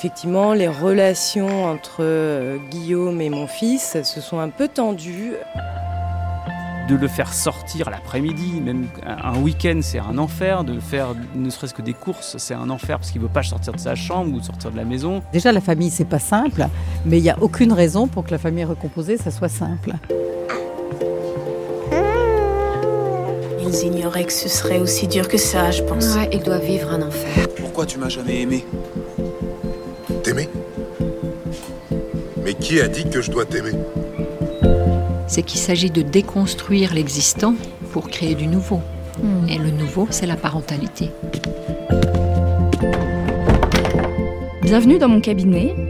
Effectivement, les relations entre euh, Guillaume et mon fils se sont un peu tendues. de le faire sortir l'après-midi, même un week-end, c'est un enfer. De faire ne serait-ce que des courses, c'est un enfer parce qu'il veut pas sortir de sa chambre ou sortir de la maison. Déjà, la famille, c'est pas simple, mais il n'y a aucune raison pour que la famille recomposée, ça soit simple. Ils ignoraient que ce serait aussi dur que ça, je pense. Ouais, il doit vivre un enfer. Pourquoi tu m'as jamais aimé? T'aimer Mais qui a dit que je dois t'aimer? C'est qu'il s'agit de déconstruire l'existant pour créer du nouveau. Hmm. Et le nouveau, c'est la parentalité. Bienvenue dans mon cabinet.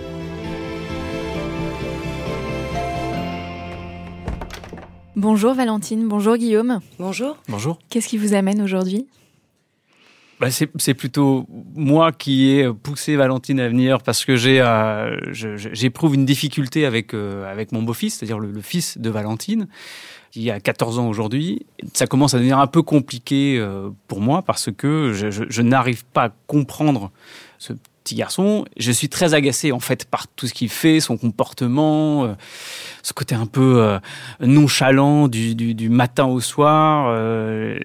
Bonjour Valentine, bonjour Guillaume. Bonjour. Bonjour. Qu'est-ce qui vous amène aujourd'hui? Bah, c'est c'est plutôt moi qui ai poussé Valentine à venir parce que j'ai euh, j'éprouve une difficulté avec euh, avec mon beau-fils, c'est-à-dire le, le fils de Valentine, qui a 14 ans aujourd'hui. Ça commence à devenir un peu compliqué euh, pour moi parce que je, je- je n'arrive pas à comprendre ce petit garçon. Je suis très agacé en fait par tout ce qu'il fait, son comportement, euh, ce côté un peu euh, nonchalant du, matin au soir. euh,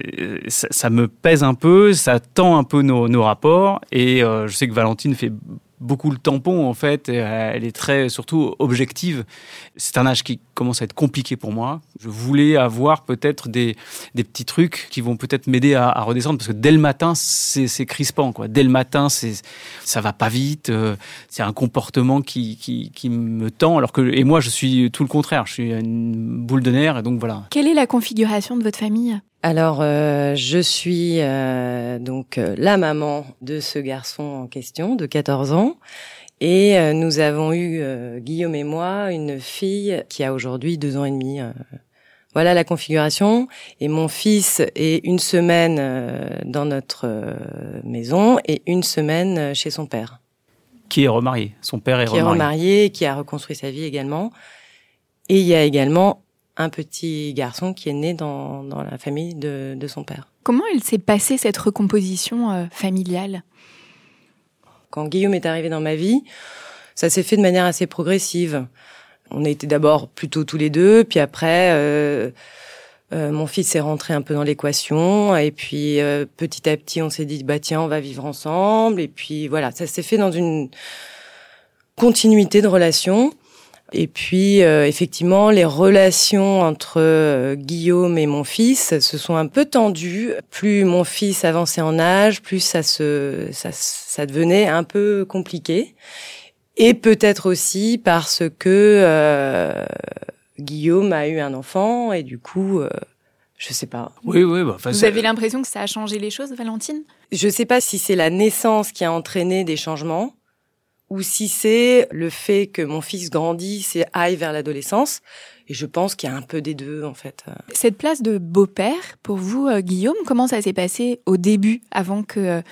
ça, me pèse un peu, ça tend un peu nos, nos rapports. Et je sais que Valentine fait beaucoup le tampon en fait. euh, elle est très surtout objective. C'est un âge qui commence à être compliqué pour moi. Je voulais avoir peut-être des, des petits trucs qui vont peut-être m'aider à, redescendre parce que dès le matin c'est c'est crispant quoi. Dès le matin c'est ça va pas vite. euh, c'est un comportement qui, qui, qui me tend alors que et moi je suis tout le contraire. Je suis une boule de nerfs et donc voilà. Quelle est la configuration de votre famille? Alors, euh, je suis euh, donc euh, la maman de ce garçon en question, de 14 ans. Et euh, nous avons eu, euh, Guillaume et moi, une fille qui a aujourd'hui deux ans et demi. euh. voilà la configuration. Et mon fils est une semaine euh, dans notre maison et une semaine chez son père, Qui est remarié. Son père est qui est remarié. remarié, qui a reconstruit sa vie également. Et il y a également un petit garçon qui est né dans, dans la famille de, de son père. Comment elle s'est passée cette recomposition euh, familiale? Quand Guillaume est arrivé dans ma vie, ça s'est fait de manière assez progressive. On a été d'abord plutôt tous les deux, puis après, euh, euh, mon fils est rentré un peu dans l'équation, et puis euh, petit à petit, on s'est dit bah tiens, on va vivre ensemble, et puis voilà, ça s'est fait dans une continuité de relations. Et puis, euh, effectivement, les relations entre euh, Guillaume et mon fils se sont un peu tendues. Plus mon fils avançait en âge, plus ça se, ça, ça devenait un peu compliqué. Et peut-être aussi parce que euh, Guillaume a eu un enfant et du coup, euh, je sais pas. Oui, oui. Bah, Vous avez l'impression que ça a changé les choses, Valentine? Je sais pas si c'est la naissance qui a entraîné des changements ou si c'est le fait que mon fils grandisse et aille vers l'adolescence. Et je pense qu'il y a un peu des deux, en fait. Cette place de beau-père, pour vous, euh, Guillaume, comment ça s'est passé au début, avant que euh,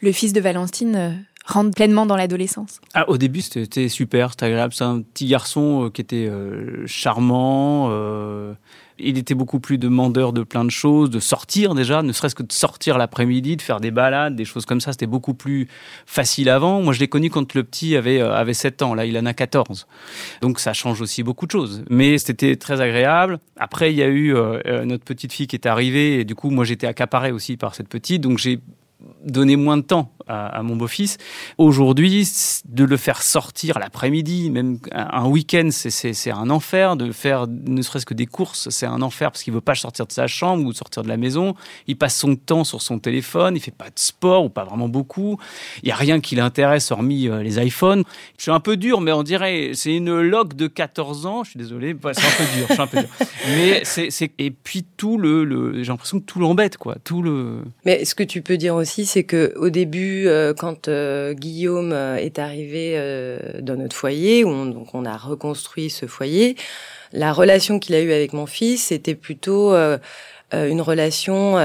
le fils de Valentine euh, rentre pleinement dans l'adolescence? Ah, au début, c'était super, c'était agréable. C'est un petit garçon qui était euh, charmant, euh, Il était beaucoup plus demandeur de plein de choses, de sortir déjà, ne serait-ce que de sortir l'après-midi, de faire des balades, des choses comme ça. C'était beaucoup plus facile avant. Moi, je l'ai connu quand le petit avait, euh, avait 7 ans. Là, il en a 14. Donc, ça change aussi beaucoup de choses. Mais c'était très agréable. Après, il y a eu euh, euh, notre petite fille qui est arrivée. Et du coup, moi, j'étais accaparé aussi par cette petite. Donc, j'ai donner moins de temps à, mon beau-fils. Aujourd'hui, de le faire sortir l'après-midi, même un week-end, c'est un enfer. De faire ne serait-ce que des courses, c'est un enfer parce qu'il veut pas sortir de sa chambre ou sortir de la maison. Il passe son temps sur son téléphone, il fait pas de sport ou pas vraiment beaucoup. Il y a rien qui l'intéresse hormis euh, les iPhones. Je suis un peu dur, mais on dirait c'est une loque de 14 ans. Je suis désolé, c'est un peu dur. Je suis un peu dur. Mais c'est et puis tout le, le j'ai l'impression que tout l'embête quoi. Tout le. Mais ce que tu peux dire aussi, c'est que au début, euh, quand euh, Guillaume euh, est arrivé dans notre foyer, où on, on a reconstruit ce foyer, la relation qu'il a eue avec mon fils, c'était plutôt une relation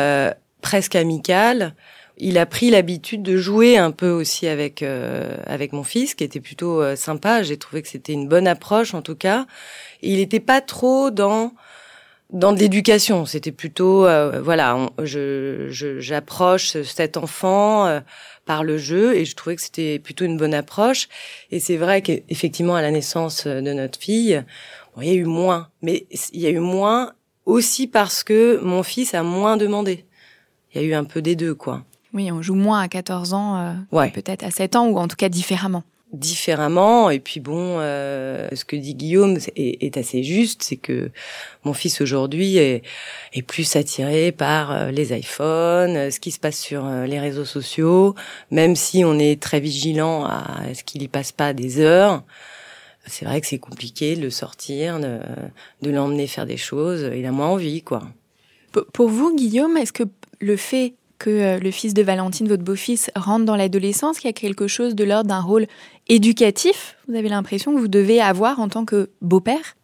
presque amicale. Il a pris l'habitude de jouer un peu aussi avec avec mon fils, qui était plutôt sympa. J'ai trouvé que c'était une bonne approche en tout cas. il n'était pas trop dans dans de l'éducation, c'était plutôt euh, voilà, je j'approche cet enfant euh, par le jeu et je trouvais que c'était plutôt une bonne approche. Et c'est vrai qu'effectivement à la naissance de notre fille, il y a eu moins, mais il y a eu moins aussi parce que mon fils a moins demandé. Il y a eu un peu des deux quoi. Oui, on joue moins à 14 ans, euh, ouais. peut-être à 7 ans ou en tout cas différemment différemment. Et puis bon, euh, ce que dit Guillaume est, assez juste, c'est que mon fils aujourd'hui est, plus attiré par euh, les iPhones, euh, ce qui se passe sur les réseaux sociaux, même si on est très vigilant à ce qu'il y passe pas des heures. C'est vrai que c'est compliqué de le sortir, de l'emmener faire des choses. Il a moins envie, quoi. Pour vous, Guillaume, est-ce que le fait que euh, le fils de Valentine, votre beau-fils, rentre dans l'adolescence, qu'il y a quelque chose de l'ordre d'un rôle éducatif, vous avez l'impression que vous devez avoir en tant que beau-père?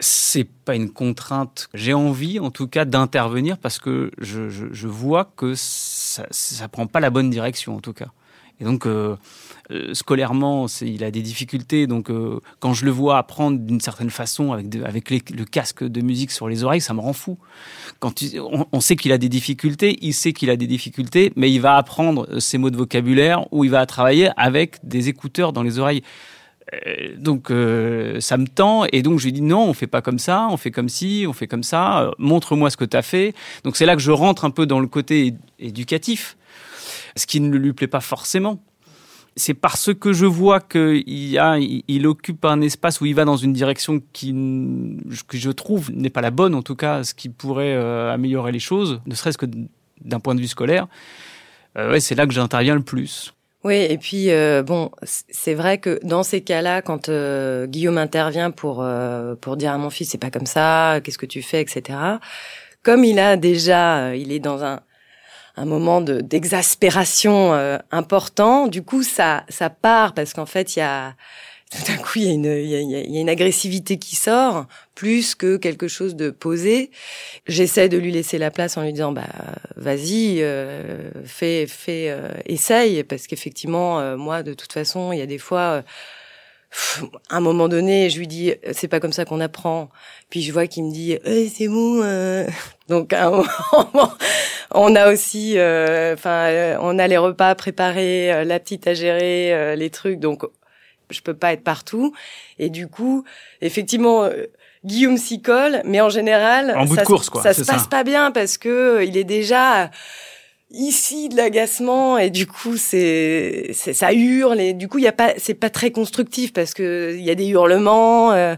C'est pas une contrainte. J'ai envie, en tout cas, d'intervenir parce que je, vois que ça, ça prend pas la bonne direction, en tout cas. Et donc, euh, euh, scolairement, il a des difficultés. Donc, euh, quand je le vois apprendre d'une certaine façon avec, le casque de musique sur les oreilles, ça me rend fou. Quand on, sait qu'il a des difficultés, il sait qu'il a des difficultés, mais il va apprendre ces mots de vocabulaire ou il va travailler avec des écouteurs dans les oreilles. Donc ça me tend et donc je lui dis non on fait pas comme ça on fait comme si on fait comme ça montre-moi ce que tu as fait donc c'est là que je rentre un peu dans le côté éducatif ce qui ne lui plaît pas forcément c'est parce que je vois qu'il a, il occupe un espace où il va dans une direction qui, que je trouve n'est pas la bonne, en tout cas, ce qui pourrait euh, améliorer les choses, ne serait-ce que d'un point de vue scolaire. Euh, ouais, c'est là que j'interviens le plus. Oui, et puis euh, bon, c'est vrai que dans ces cas-là, quand Guillaume intervient pour pour dire à mon fils c'est pas comme ça, qu'est-ce que tu fais, etc. Comme il a déjà, il est dans un un moment de d'exaspération euh, important. Du coup, ça ça part parce qu'en fait, il y a tout d'un coup, il y, a une, y a, y a une agressivité qui sort plus que quelque chose de posé. J'essaie de lui laisser la place en lui disant bah vas-y, euh, fais, fais, euh, essaye parce qu'effectivement, euh, moi de toute façon, il y a des fois à un moment donné, je lui dis c'est pas comme ça qu'on apprend. Puis je vois qu'il me dit eh, c'est bon. Euh. Donc à un moment, on a aussi, euh, enfin, euh, on a les repas préparés, la petite à gérer, les trucs. Donc je peux pas être partout. Et du coup, effectivement. Guillaume s'y colle, mais en général, en bout ça, de course, quoi, ça se passe pas bien parce que il est déjà ici de l'agacement et du coup c'est ça hurle et du coup il y a pas c'est pas très constructif parce que il y a des hurlements euh,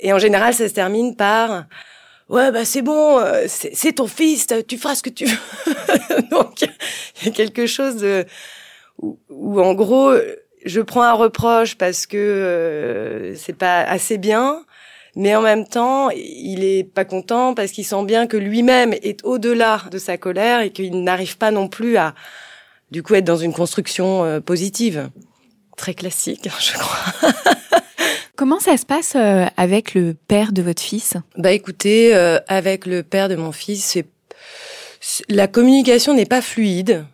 et en général ça se termine par ouais bah c'est bon euh, c'est ton fils tu feras ce que tu veux donc il y a quelque chose de où, en gros je prends un reproche parce que euh, c'est pas assez bien mais en même temps, il est pas content parce qu'il sent bien que lui-même est au-delà de sa colère et qu'il n'arrive pas non plus à, du coup, être dans une construction euh, positive. Très classique, je crois. Comment ça se passe euh, avec le père de votre fils? Bah écoutez, euh, avec le père de mon fils, c'est la communication n'est pas fluide.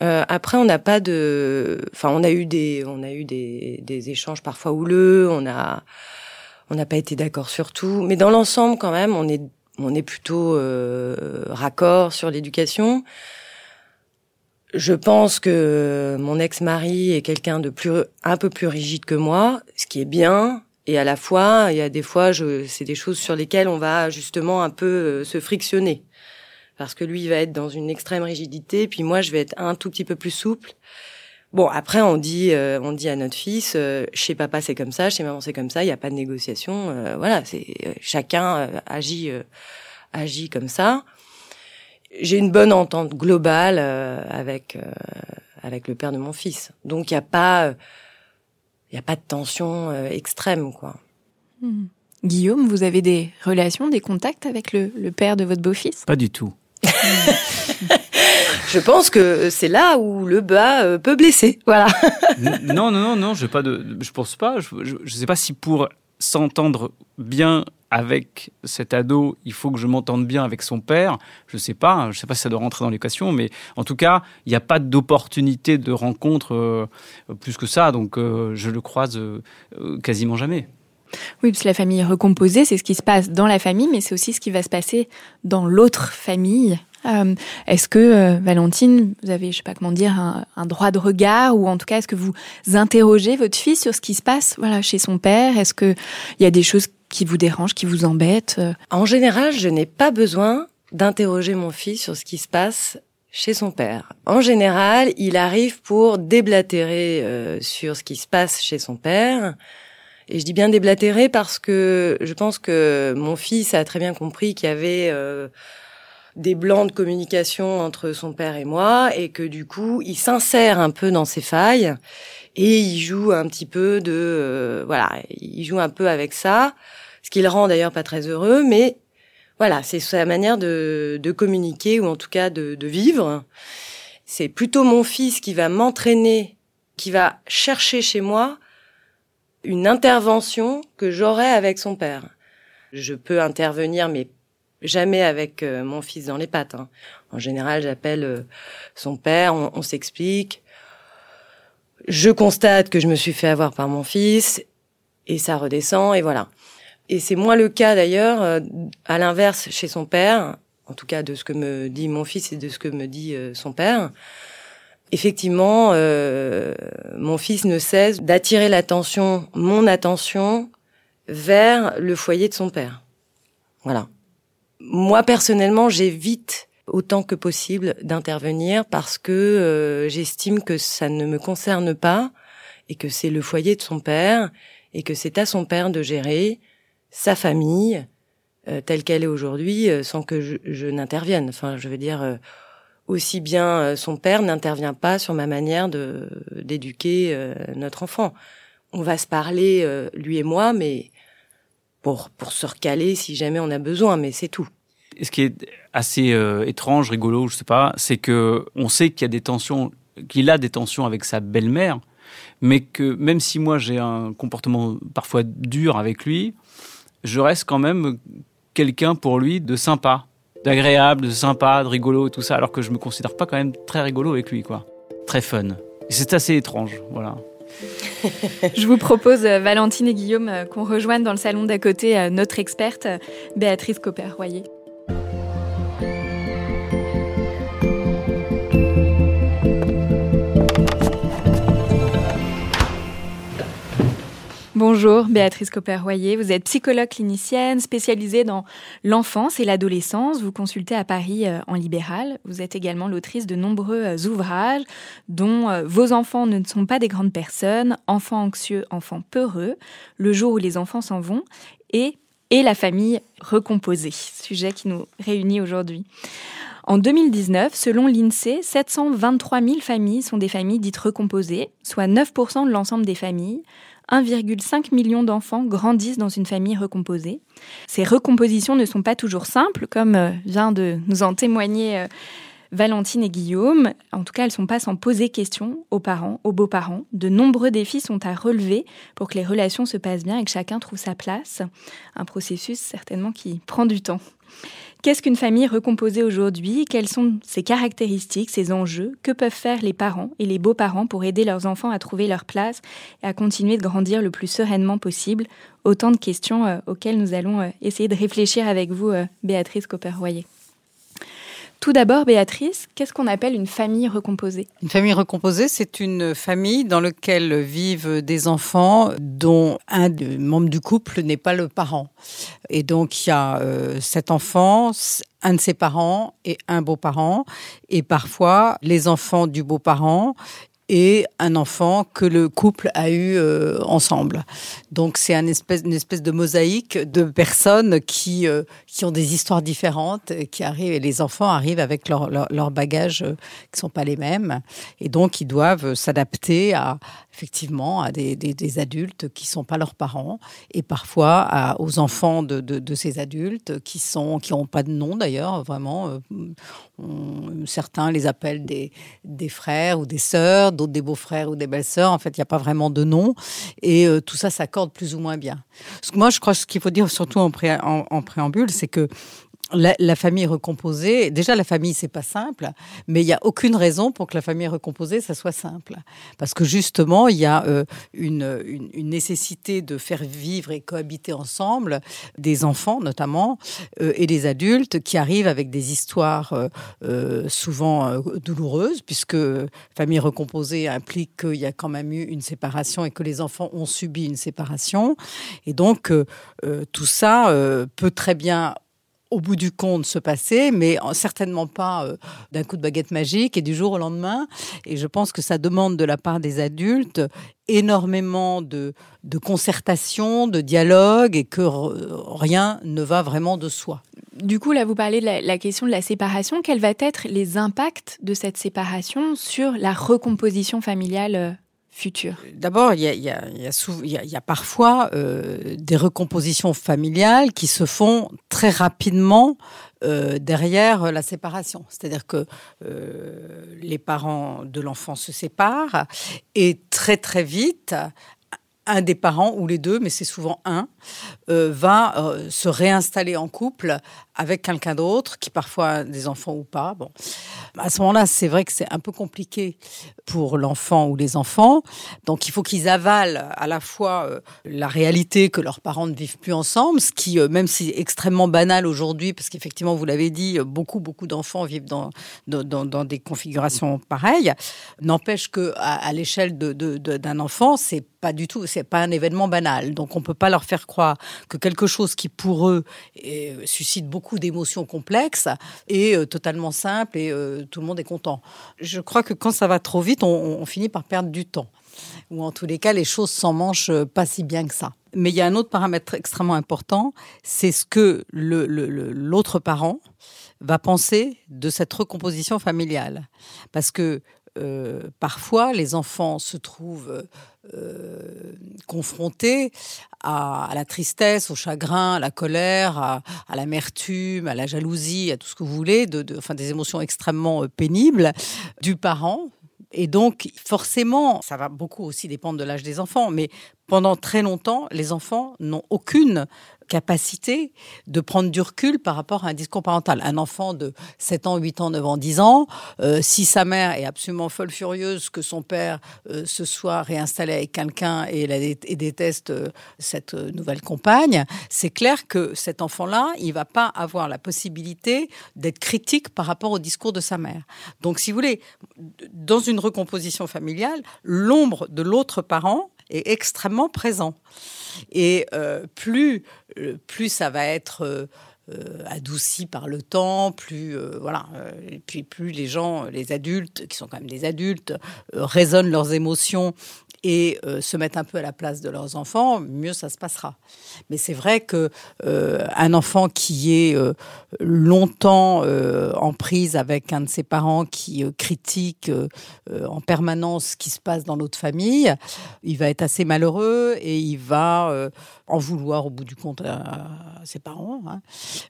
après, on n'a pas de, enfin, on a eu des, on a eu des, des échanges parfois houleux. On a, on n'a pas été d'accord sur tout, mais dans l'ensemble, quand même, on est on est plutôt euh, raccord sur l'éducation. Je pense que mon ex-mari est quelqu'un de plus, un peu plus rigide que moi, ce qui est bien. Et à la fois, il y a des fois, je, c'est des choses sur lesquelles on va justement un peu euh, se frictionner. Parce que lui, il va être dans une extrême rigidité, puis moi, je vais être un tout petit peu plus souple. Bon, après, on dit, euh, on dit à notre fils, euh, chez papa c'est comme ça, chez maman c'est comme ça, il n'y a pas de négociation. Voilà, c'est chacun agit, agit comme ça. J'ai une bonne entente globale avec avec le père de mon fils, donc il n'y a pas, il y a pas de tension extrême, quoi. Hmm. Guillaume, vous avez des relations, des contacts avec le, le père de votre beau-fils? Pas du tout. je pense que c'est là où le bas euh, peut blesser. Voilà. non, non, non, non, je pas de, je pense pas. Je, ne sais pas si pour s'entendre bien avec cet ado, il faut que je m'entende bien avec son père. Je sais pas. Je sais pas si ça doit rentrer dans l'équation, mais en tout cas, il n'y a pas d'opportunité de rencontre euh, plus que ça. Donc, euh, je le croise quasiment jamais. Oui, parce que la famille recomposée, c'est ce qui se passe dans la famille, mais c'est aussi ce qui va se passer dans l'autre famille. Euh, est-ce que, euh, Valentine, vous avez, je sais pas comment dire, un, droit de regard, ou en tout cas, est-ce que vous interrogez votre fille sur ce qui se passe voilà, chez son père? Est-ce qu'il y a des choses qui vous dérangent, qui vous embêtent En général, je n'ai pas besoin d'interroger mon fils sur ce qui se passe chez son père. En général, il arrive pour déblatérer euh, sur ce qui se passe chez son père, et je dis bien déblatéré parce que je pense que mon fils a très bien compris qu'il y avait euh, des blancs de communication entre son père et moi et que du coup, il s'insère un peu dans ses failles et il joue un petit peu de euh, voilà, il joue un peu avec ça, ce qui le rend d'ailleurs pas très heureux, mais voilà, c'est sa manière de, de communiquer ou en tout cas de, de vivre. C'est plutôt mon fils qui va m'entraîner, qui va chercher chez moi une intervention que j'aurais avec son père. Je peux intervenir, mais jamais avec euh, mon fils dans les pattes. Hein. En général, j'appelle euh, son père, on, s'explique. Je constate que je me suis fait avoir par mon fils, et ça redescend, et voilà. Et c'est moins le cas d'ailleurs, euh, à l'inverse, chez son père, en tout cas de ce que me dit mon fils et de ce que me dit son père effectivement, euh, mon fils ne cesse d'attirer l'attention, mon attention, vers le foyer de son père. Voilà. Moi, personnellement, j'évite autant que possible d'intervenir parce que euh, j'estime que ça ne me concerne pas et que c'est le foyer de son père et que c'est à son père de gérer sa famille euh, telle qu'elle est aujourd'hui sans que je, je n'intervienne. Enfin, je veux dire, aussi bien euh, son père n'intervient pas sur ma manière de d'éduquer euh, notre enfant. On va se parler euh, lui et moi, mais pour se recaler si jamais on a besoin, mais c'est tout. Ce qui est assez étrange, rigolo, je sais pas, c'est que on sait qu'il y a des tensions, qu'il a des tensions avec sa belle-mère, mais que même si moi j'ai un comportement parfois dur avec lui, je reste quand même quelqu'un pour lui de sympa d'agréable, de sympa, de rigolo et tout ça, alors que je me considère pas quand même très rigolo avec lui, quoi. Très fun. Et c'est assez étrange, voilà. Je vous propose, euh, Valentine et Guillaume, euh, qu'on rejoigne dans le salon d'à côté euh, notre experte, Béatrice Copper-Royer. Bonjour, Béatrice Copper-Royer. Vous êtes psychologue clinicienne spécialisée dans l'enfance et l'adolescence. Vous consultez à Paris euh, en libéral. Vous êtes également l'autrice de nombreux euh, ouvrages, dont euh, Vos enfants ne sont pas des grandes personnes, Enfants anxieux, enfants peureux, Le jour où les enfants s'en vont et Et la famille recomposée, sujet qui nous réunit aujourd'hui. En 2019, selon l'INSEE, 723 000 familles sont des familles dites recomposées, soit 9% de l'ensemble des familles. 1,5 million d'enfants grandissent dans une famille recomposée. Ces recompositions ne sont pas toujours simples, comme euh, vient de nous en témoigner euh, Valentine et Guillaume. En tout cas, elles ne sont pas sans poser question aux parents, aux beaux-parents. De nombreux défis sont à relever pour que les relations se passent bien et que chacun trouve sa place. Un processus certainement qui prend du temps. Qu'est-ce qu'une famille recomposée aujourd'hui? Quelles sont ses caractéristiques, ses enjeux? Que peuvent faire les parents et les beaux-parents pour aider leurs enfants à trouver leur place et à continuer de grandir le plus sereinement possible? Autant de questions euh, auxquelles nous allons euh, essayer de réfléchir avec vous, euh, Béatrice Copper-Royer. Tout d'abord, Béatrice, qu'est-ce qu'on appelle une famille recomposée? Une famille recomposée, c'est une famille dans laquelle vivent des enfants dont un des membres du couple n'est pas le parent. Et donc, il y a euh, cet enfant, un de ses parents et un beau-parent, et parfois les enfants du beau-parent et un enfant que le couple a eu euh, ensemble. Donc c'est une espèce, de mosaïque de personnes qui, euh, qui ont des histoires différentes, qui arrivent, et les enfants arrivent avec leurs leur, leur bagages euh, qui sont pas les mêmes, et donc ils doivent s'adapter à effectivement à des, des, adultes qui sont pas leurs parents, et parfois aux enfants de, de, ces adultes qui sont qui ont pas de nom d'ailleurs, vraiment. On, certains les appellent des, des frères ou des sœurs d'autres des beaux-frères ou des belles-sœurs. En fait, il n'y a pas vraiment de nom. Et euh, tout ça s'accorde plus ou moins bien. Que moi, je crois ce qu'il faut dire surtout en, pré en préambule, c'est que la, famille recomposée, déjà la famille c'est pas simple, mais il n'y a aucune raison pour que la famille recomposée ça soit simple, parce que justement il y a euh, une, nécessité de faire vivre et cohabiter ensemble des enfants notamment euh, et des adultes qui arrivent avec des histoires euh, souvent douloureuses, puisque famille recomposée implique qu'il y a quand même eu une séparation et que les enfants ont subi une séparation, et donc tout ça peut très bien au bout du compte se passer, mais certainement pas euh, d'un coup de baguette magique et du jour au lendemain. Et je pense que ça demande de la part des adultes énormément de, concertation, de dialogue et que rien ne va vraiment de soi. Du coup, là, vous parlez de la, la, question de la séparation. Quels vont être les impacts de cette séparation sur la recomposition familiale D'abord, il y a, parfois des recompositions familiales qui se font très rapidement euh, derrière la séparation. C'est-à-dire que euh, les parents de l'enfant se séparent et très très vite, un des parents ou les deux, mais c'est souvent un, euh, va se réinstaller en couple avec quelqu'un d'autre, qui parfois des enfants ou pas. Bon, à ce moment-là, c'est vrai que c'est un peu compliqué pour l'enfant ou les enfants. Donc, il faut qu'ils avalent à la fois euh, la réalité que leurs parents ne vivent plus ensemble, ce qui, euh, même si extrêmement banal aujourd'hui, parce qu'effectivement, vous l'avez dit, beaucoup, beaucoup d'enfants vivent dans, des configurations pareilles, n'empêche que à, l'échelle d'un enfant, c'est pas du tout, c'est pas un événement banal. Donc, on peut pas leur faire croire que quelque chose qui pour eux suscite beaucoup d'émotions complexes est euh, totalement simple et euh, tout le monde est content. Je crois que quand ça va trop vite, on, finit par perdre du temps. Ou en tous les cas, les choses s'en mangent euh, pas si bien que ça. Mais il y a un autre paramètre extrêmement important, c'est ce que l'autre parent va penser de cette recomposition familiale. Parce que euh, parfois, les enfants se trouvent euh, confrontés à, la tristesse, au chagrin, à la colère, à, l'amertume, à la jalousie, à tout ce que vous voulez, de, enfin, des émotions extrêmement euh, pénibles du parent. Et donc, forcément, ça va beaucoup aussi dépendre de l'âge des enfants, mais pendant très longtemps, les enfants n'ont aucune capacité de prendre du recul par rapport à un discours parental. Un enfant de 7 ans, 8 ans, 9 ans, 10 ans, euh, si sa mère est absolument folle furieuse que son père euh, se soit réinstallé avec quelqu'un et, déteste euh, cette nouvelle compagne, c'est clair que cet enfant-là, il va pas avoir la possibilité d'être critique par rapport au discours de sa mère. Donc, si vous voulez, dans une recomposition familiale, l'ombre de l'autre parent est extrêmement présent. Et euh, plus, euh, plus ça va être euh, adouci par le temps, plus voilà, puis plus les gens, les adultes qui sont quand même des adultes, raisonnent leurs émotions et euh, se mettent un peu à la place de leurs enfants, mieux ça se passera. Mais c'est vrai que euh, un enfant qui est euh, longtemps en prise avec un de ses parents qui critique en permanence ce qui se passe dans l'autre famille, il va être assez malheureux et il va en vouloir au bout du compte à, à ses parents. Hein.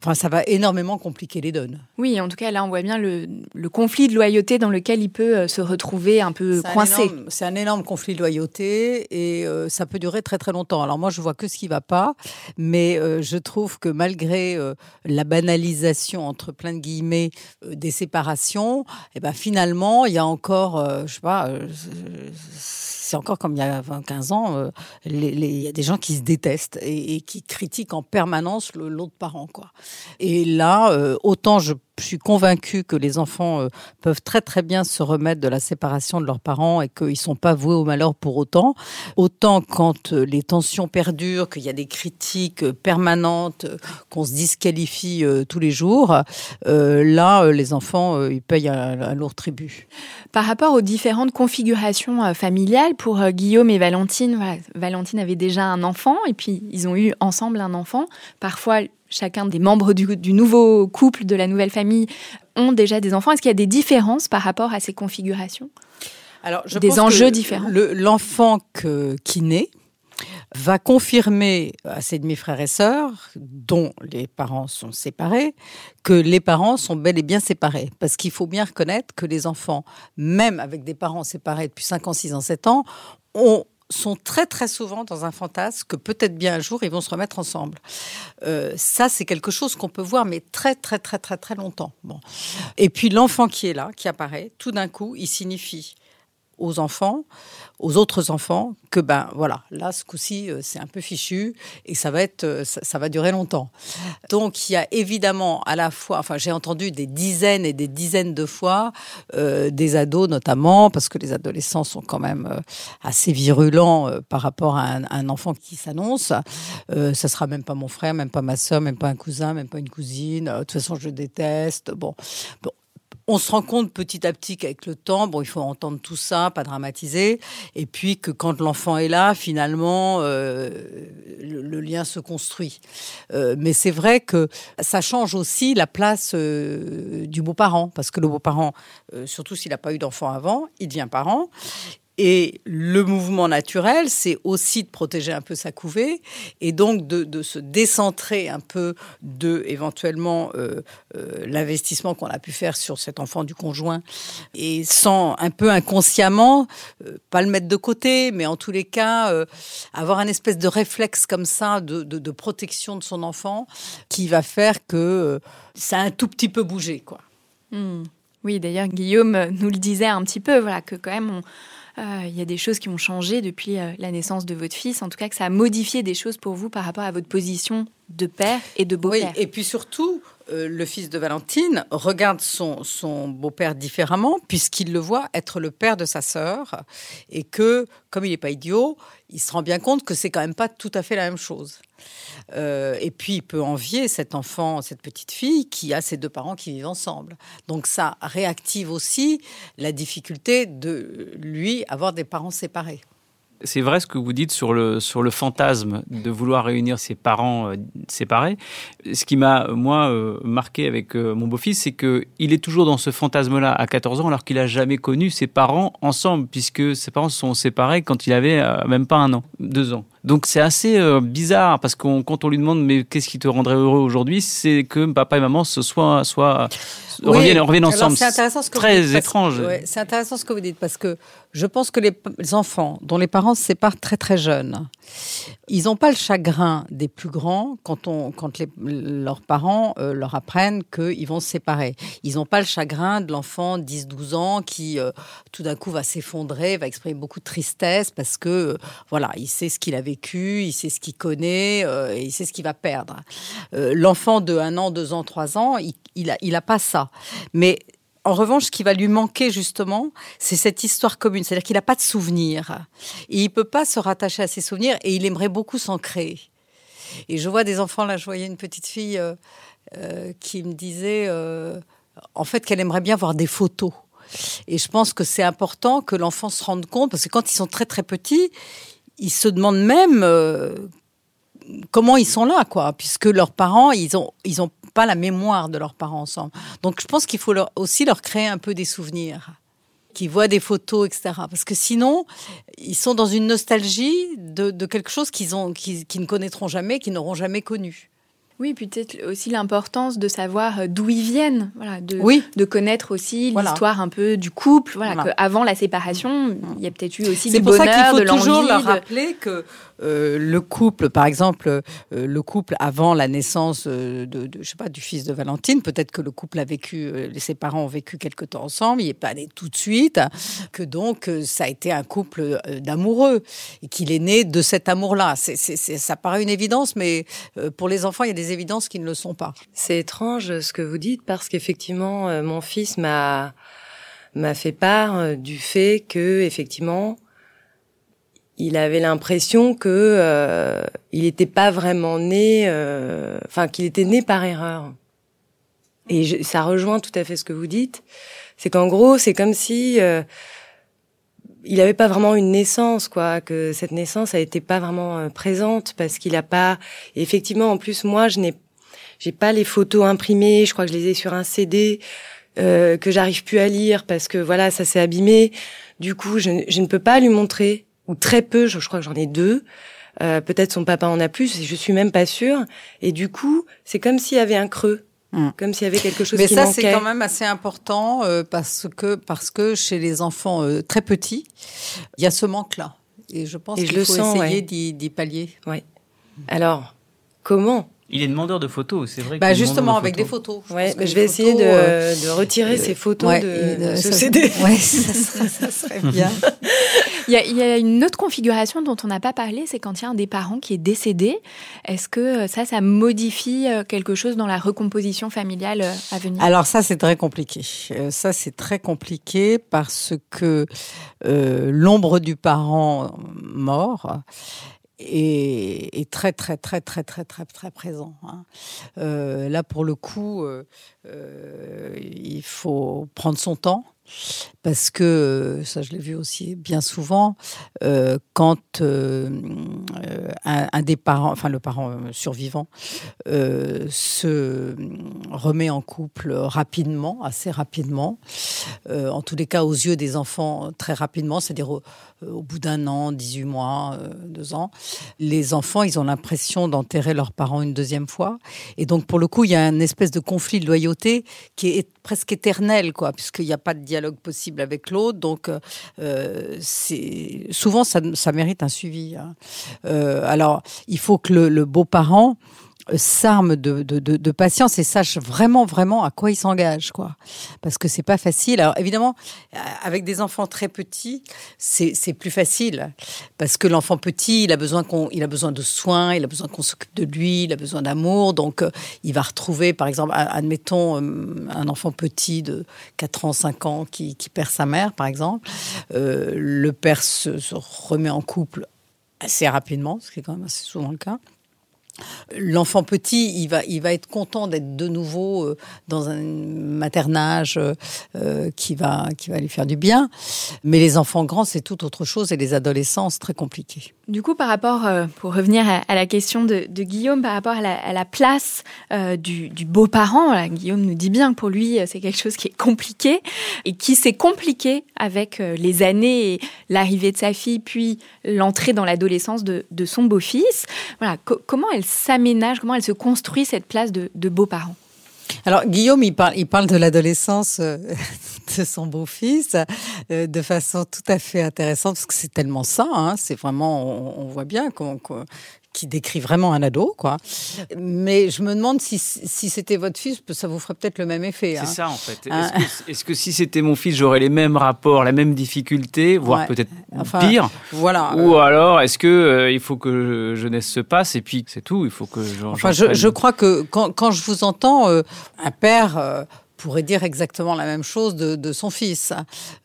Enfin, ça va énormément compliquer les donnes. Oui, en tout cas, là, on voit bien le, le conflit de loyauté dans lequel il peut se retrouver un peu coincé. C'est un énorme conflit de loyauté et euh, ça peut durer très très longtemps. Alors moi je vois que ce qui va pas, mais euh, je trouve que malgré euh, la banalisation entre plein de guillemets des séparations, et eh ben finalement il y a encore, je sais pas c'est encore comme il y a 20, 15 ans, il y a des gens qui se détestent et, qui critiquent en permanence l'autre parent. Quoi. Et là, autant je suis convaincue que les enfants euh, peuvent très très bien se remettre de la séparation de leurs parents et qu'ils sont pas voués au malheur pour autant. Autant quand euh, les tensions perdurent, qu'il y a des critiques euh, permanentes, qu'on se disqualifie tous les jours, là les enfants ils payent un, lourd tribut. Par rapport aux différentes configurations familiales, pour Guillaume et Valentine, Valentine avait déjà un enfant et puis ils ont eu ensemble un enfant. Parfois chacun des membres du, nouveau couple, de la nouvelle famille, ont déjà des enfants. Est-ce qu'il y a des différences par rapport à ces configurations? Alors, je des enjeux différents. L'enfant qui naît va confirmer à ses demi-frères et sœurs, dont les parents sont séparés, que les parents sont bel et bien séparés. Parce qu'il faut bien reconnaître que les enfants, même avec des parents séparés depuis 5 ans, 6 ans, 7 ans, ont sont très très souvent dans un fantasme que peut-être bien un jour ils vont se remettre ensemble. Euh, ça c'est quelque chose qu'on peut voir mais très très très très très longtemps. Bon. Et puis l'enfant qui est là, qui apparaît, tout d'un coup il signifie aux enfants, aux autres enfants, que ben voilà, là ce coup-ci euh, c'est un peu fichu et ça va être, euh, ça, va durer longtemps. Donc il y a évidemment à la fois, enfin j'ai entendu des dizaines et des dizaines de fois euh, des ados notamment parce que les adolescents sont quand même assez virulents par rapport à un, enfant qui s'annonce. Euh, ça sera même pas mon frère, même pas ma soeur, même pas un cousin, même pas une cousine. De toute façon je déteste. Bon, bon on se rend compte petit à petit qu'avec le temps, bon, il faut entendre tout ça, pas dramatiser, et puis que quand l'enfant est là, finalement, euh, le, lien se construit. Euh, mais c'est vrai que ça change aussi la place euh, du beau-parent, parce que le beau-parent, surtout s'il n'a pas eu d'enfant avant, il devient parent, et le mouvement naturel, c'est aussi de protéger un peu sa couvée et donc de, se décentrer un peu de éventuellement euh, euh, l'investissement qu'on a pu faire sur cet enfant du conjoint et sans un peu inconsciemment, euh, pas le mettre de côté, mais en tous les cas avoir un espèce de réflexe comme ça de, protection de son enfant qui va faire que ça a un tout petit peu bougé, quoi. Hmm. Oui, d'ailleurs, Guillaume nous le disait un petit peu, voilà, que quand même on il y a des choses qui ont changé depuis euh, la naissance de votre fils. En tout cas, que ça a modifié des choses pour vous par rapport à votre position de père et de beau-père. Oui, et puis surtout, euh, le fils de Valentine regarde son, son beau-père différemment puisqu'il le voit être le père de sa sœur et que, comme il n'est pas idiot, il se rend bien compte que c'est quand même pas tout à fait la même chose. Euh, et puis, il peut envier cet enfant, cette petite fille qui a ses deux parents qui vivent ensemble. Donc, ça réactive aussi la difficulté de lui avoir des parents séparés. C'est vrai ce que vous dites sur le, sur le fantasme de vouloir réunir ses parents euh, séparés. Ce qui m'a, moi, euh, marqué avec euh, mon beau-fils, c'est qu'il est toujours dans ce fantasme-là à 14 ans, alors qu'il n'a jamais connu ses parents ensemble, puisque ses parents se sont séparés quand il avait même pas un an, deux ans. Donc c'est assez bizarre parce que quand on lui demande mais qu'est-ce qui te rendrait heureux aujourd'hui, c'est que papa et maman se soient, soient reviennent, ensemble. C'est intéressant ce que très vous dites, étrange. c'est intéressant ce que vous dites parce que je pense que les, enfants dont les parents se séparent très très jeunes, ils n'ont pas le chagrin des plus grands quand, on, quand les, leurs parents euh, leur apprennent qu'ils vont se séparer. Ils n'ont pas le chagrin de l'enfant 10-12 ans qui euh, tout d'un coup va s'effondrer, va exprimer beaucoup de tristesse parce que euh, voilà, il sait ce qu'il a vécu, il sait ce qu'il connaît, et il sait ce qu'il va perdre. l'enfant de 1 an, 2 ans, 3 ans, il, il a, il a pas ça. Mais en revanche, ce qui va lui manquer justement, c'est cette histoire commune. C'est-à-dire qu'il n'a pas de souvenirs. Et il peut pas se rattacher à ses souvenirs et il aimerait beaucoup s'en créer. Et je vois des enfants, là, je voyais une petite fille euh, euh, qui me disait, euh, en fait, qu'elle aimerait bien voir des photos. Et je pense que c'est important que l'enfant se rende compte, parce que quand ils sont très très petits, ils se demandent même comment ils sont là, quoi, puisque leurs parents, ils ont, ils ont pas la mémoire de leurs parents ensemble. Donc je pense qu'il faut leur, aussi leur créer un peu des souvenirs qui voient des photos, etc. Parce que sinon, ils sont dans une nostalgie de, quelque chose qu'ils ont, qu'ils, ne connaîtront jamais, qu'ils n'auront jamais connu. Oui, peut-être aussi l'importance de savoir euh, d'où ils viennent, voilà, de, Oui. de connaître aussi Voilà. l'histoire un peu du couple, voilà, Voilà. qu'avant la séparation, il y a peut-être eu aussi C'est du pour ça qu'il bonheur, faut de toujours l'envie, leur de- rappeler que euh, le couple, par exemple, euh, le couple avant la naissance euh, de, de- je sais pas, du fils de Valentine, peut-être que le couple a vécu, euh, ses parents ont vécu quelque temps ensemble, il n'est pas né tout de suite, que donc ça a été un couple d'amoureux et qu'il est né de cet amour-là. C'est, c'est- c'est- ça paraît une évidence, mais pour les enfants, il y a des évidences qui ne le sont pas. C'est étrange ce que vous dites parce qu'effectivement, mon fils m'a m'a fait part du fait que effectivement, il avait l'impression que euh, il n'était pas vraiment né, euh, enfin qu'il était né par erreur. Et je- ça rejoint tout à fait ce que vous dites. C'est qu'en gros, c'est comme si euh, il n'avait pas vraiment une naissance, quoi. Que cette naissance a été pas vraiment euh, présente parce qu'il a pas. effectivement, en plus, moi, je n'ai j'ai pas les photos imprimées, je crois que je les ai sur un CD euh, que j'arrive plus à lire parce que voilà, ça s'est abîmé. Du coup, je, je ne peux pas lui montrer ou très peu, je, je crois que j'en ai deux. Euh, peut-être son papa en a plus, je suis même pas sûre. Et du coup, c'est comme s'il y avait un creux, Mm. comme s'il y avait quelque chose Mais qui ça, manquait. c'est quand même assez important euh, parce que parce que chez les enfants euh, très petits, il y a ce manque-là. Et je pense Et je qu'il le faut sens, essayer ouais. d'y d'y pallier. Alors, comment Il est demandeur de photos, c'est vrai. Bah justement de avec des photos. Je Ouais, mais je vais essayer photos, de, euh, de retirer ces photos ouais, de, de ce ça- CD. Ouais, ça serait, ça serait bien. Il y, a, une autre configuration dont on n'a pas parlé, c'est quand il y a un des parents qui est décédé. Est-ce que euh, ça, ça modifie euh, quelque chose dans la recomposition familiale euh, à venir? Alors ça, c'est très compliqué. Ça, c'est très compliqué parce que l'ombre du parent mort est, très, très, très, très, très, très, très présent. hein. Là, pour le coup, il faut prendre son temps. Parce que, ça je l'ai vu aussi bien souvent, euh, quand euh, euh, un, des parents, enfin le parent survivant, se remet en couple rapidement, assez rapidement, en tous les cas aux yeux des enfants très rapidement, c'est-à-dire au, bout d'un an, 18 mois, deux ans, les enfants, ils ont l'impression d'enterrer leurs parents une deuxième fois. Et donc, pour le coup, il y a une espèce de conflit de loyauté qui est presque éternel, quoi, puisqu'il n'y a pas de dialogue possible avec l'autre. Donc, euh, c'est souvent, ça, mérite un suivi. hein. Euh, alors, il faut que le, beau-parent s'arme de, patience et sache vraiment, vraiment à quoi il s'engage, quoi. Parce que c'est pas facile. Alors, évidemment, euh, avec des enfants très petits, c'est plus facile. Parce que l'enfant petit, il a besoin il a besoin de soins, il a besoin qu'on s'occupe de lui, il a besoin d'amour. Donc, euh, il va retrouver, par exemple, admettons, euh, un enfant petit de 4 ans, 5 ans qui, perd sa mère, par exemple. Le père se remet en couple assez rapidement, ce qui est quand même assez souvent le cas. L'enfant petit, il va, il va être content d'être de nouveau euh, dans un maternage euh, euh, qui va, qui va lui faire du bien. Mais les enfants grands, c'est tout autre chose et les adolescents, c'est très compliqué. Du coup, par rapport, pour revenir à, la question de, de Guillaume, par rapport à la, à la place du, du beau-parent, Guillaume nous dit bien que pour lui, c'est quelque chose qui est compliqué et qui s'est compliqué avec les années et l'arrivée de sa fille, puis l'entrée dans l'adolescence de, de son beau-fils. Voilà, co- comment elle s'aménage, comment elle se construit cette place de, beau-parent Alors Guillaume, il parle, il parle de l'adolescence euh, de son beau-fils euh, de façon tout à fait intéressante parce que c'est tellement ça. Hein, c'est vraiment, on, on voit bien qu'on- qui décrit vraiment un ado, quoi. Mais je me demande si, si c'était votre fils, ça vous ferait peut-être le même effet. C'est hein. ça en fait. Hein. Est-ce que, si c'était mon fils, j'aurais les mêmes rapports, la même difficulté, voire Ouais. peut-être Enfin, pire Voilà. Ou alors est-ce que euh, il faut que jeunesse se passe et puis c'est tout, il faut que Enfin, je crois que quand, quand je vous entends, euh, un père euh, pourrait dire exactement la même chose de, son fils,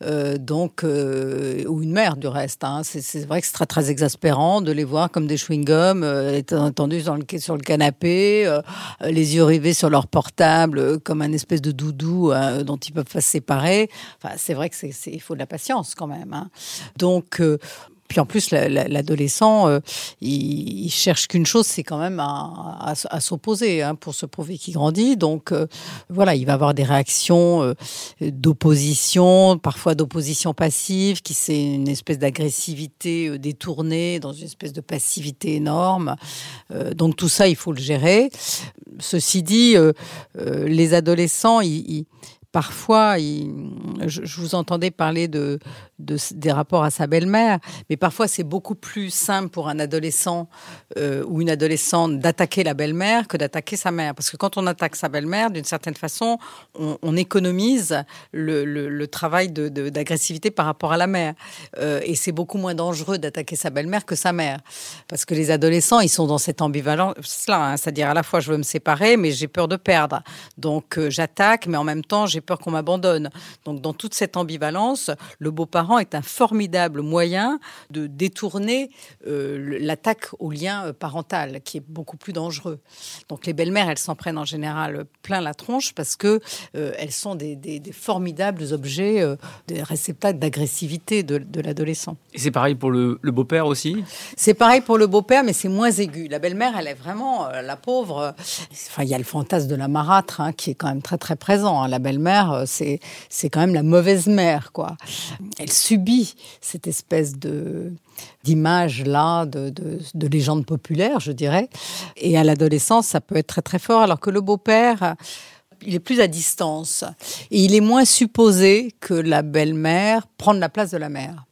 Euh, donc euh, ou une mère du reste. Hein. C'est, vrai que c'est très très exaspérant de les voir comme des chewing-gums, euh, le, sur le canapé, euh, les yeux rivés sur leur portable, comme un espèce de doudou dont ils peuvent pas se séparer. Enfin, c'est vrai que c'est, il faut de la patience quand même. Hein. Donc Puis en plus, l'adolescent, euh, il, cherche qu'une chose, c'est quand même à, s'opposer hein, pour se prouver qu'il grandit. Donc euh, voilà, il va avoir des réactions euh, d'opposition, parfois d'opposition passive, qui c'est une espèce d'agressivité détournée dans une espèce de passivité énorme. donc tout ça, il faut le gérer. Ceci dit, les adolescents, ils parfois, je, vous entendais parler de, des rapports à sa belle-mère, mais parfois c'est beaucoup plus simple pour un adolescent euh, ou une adolescente d'attaquer la belle-mère que d'attaquer sa mère. Parce que quand on attaque sa belle-mère, d'une certaine façon, on, économise le, travail d'agressivité par rapport à la mère. Euh, et c'est beaucoup moins dangereux d'attaquer sa belle-mère que sa mère. Parce que les adolescents, ils sont dans cette ambivalence-là. Hein. C'est-à-dire à la fois, je veux me séparer, mais j'ai peur de perdre. Donc euh, j'attaque, mais en même temps, j'ai peur qu'on m'abandonne. Donc dans toute cette ambivalence, le beau-parent est un formidable moyen de détourner euh, l'attaque au lien euh, parental, qui est beaucoup plus dangereux. Donc les belles-mères, elles s'en prennent en général plein la tronche parce que euh, elles sont des, formidables objets, des réceptacles d'agressivité de, l'adolescent. Et c'est pareil pour le, beau-père aussi? C'est pareil pour le beau-père, mais c'est moins aigu. La belle-mère, elle est vraiment la pauvre. Enfin, il y a le fantasme de la marâtre hein, qui est quand même très très présent. Hein. La belle-mère euh, c'est c'est quand même la mauvaise mère, quoi. Elle subit cette espèce de d'image là, de, de, de légende populaire, je dirais. Et à l'adolescence, ça peut être très très fort, alors que le beau-père il est plus à distance et il est moins supposé que la belle-mère prenne la place de la mère.